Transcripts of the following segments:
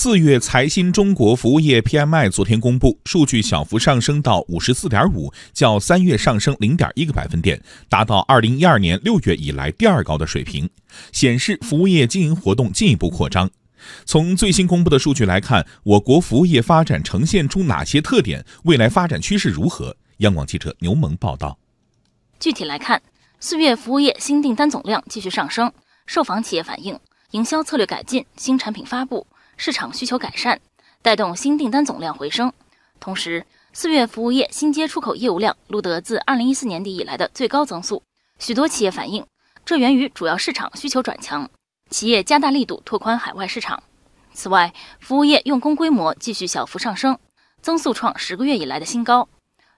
四月财新中国服务业 PMI 昨天公布，数据小幅上升到五十四点五，较三月上升零点一个百分点，达到二零一二年六月以来第二高的水平，显示服务业经营活动进一步扩张。从最新公布的数据来看，我国服务业发展呈现出哪些特点？未来发展趋势如何？央广记者牛萌报道。具体来看，四月服务业新订单总量继续上升，受访企业反映，营销策略改进，新产品发布。市场需求改善，带动新订单总量回升。同时，四月服务业新接出口业务量录得自二零一四年底以来的最高增速。许多企业反映，这源于主要市场需求转强，企业加大力度拓宽海外市场。此外，服务业用工规模继续小幅上升，增速创十个月以来的新高。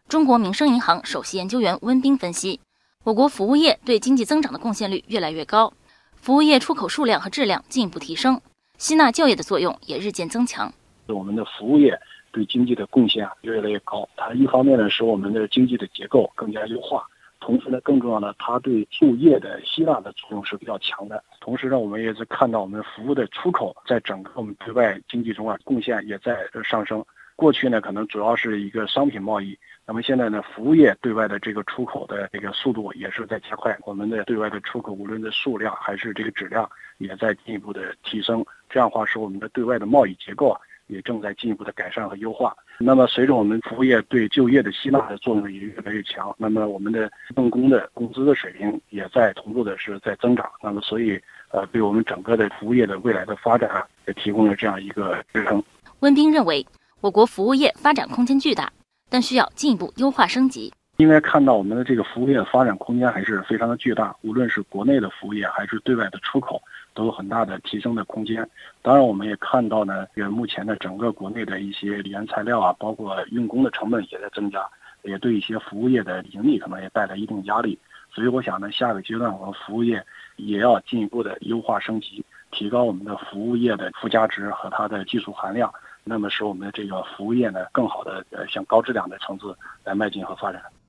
中国民生银行首席研究员温彬分析，我国服务业对经济增长的贡献率越来越高，服务业出口数量和质量进一步提升。吸纳就业的作用也日渐增强。我们的服务业对经济的贡献啊越来越高。它一方面呢使我们的经济的结构更加优化，同时呢更重要的，它对就业的吸纳的作用是比较强的。同时呢，我们也是看到我们服务的出口在整个我们对外经济中啊贡献也在上升。过去呢可能主要是一个商品贸易，那么现在呢服务业对外的这个出口的这个速度也是在加快。我们的对外的出口无论的数量还是这个质量也在进一步的提升。这样的话，使我们的对外的贸易结构啊，也正在进一步的改善和优化。那么，随着我们服务业对就业的吸纳的作用也越来越强，那么我们的用工的工资的水平也在同步的是在增长。那么，所以呃，对我们整个的服务业的未来的发展啊，也提供了这样一个支撑。温彬认为，我国服务业发展空间巨大，但需要进一步优化升级。应该看到我们的这个服务业发展空间还是非常的巨大，无论是国内的服务业还是对外的出口。都有很大的提升的空间。当然，我们也看到呢，也目前的整个国内的一些原材料啊，包括用工的成本也在增加，也对一些服务业的盈利可能也带来一定压力。所以，我想呢，下个阶段我们服务业也要进一步的优化升级，提高我们的服务业的附加值和它的技术含量，那么使我们的这个服务业呢，更好的呃向高质量的层次来迈进和发展。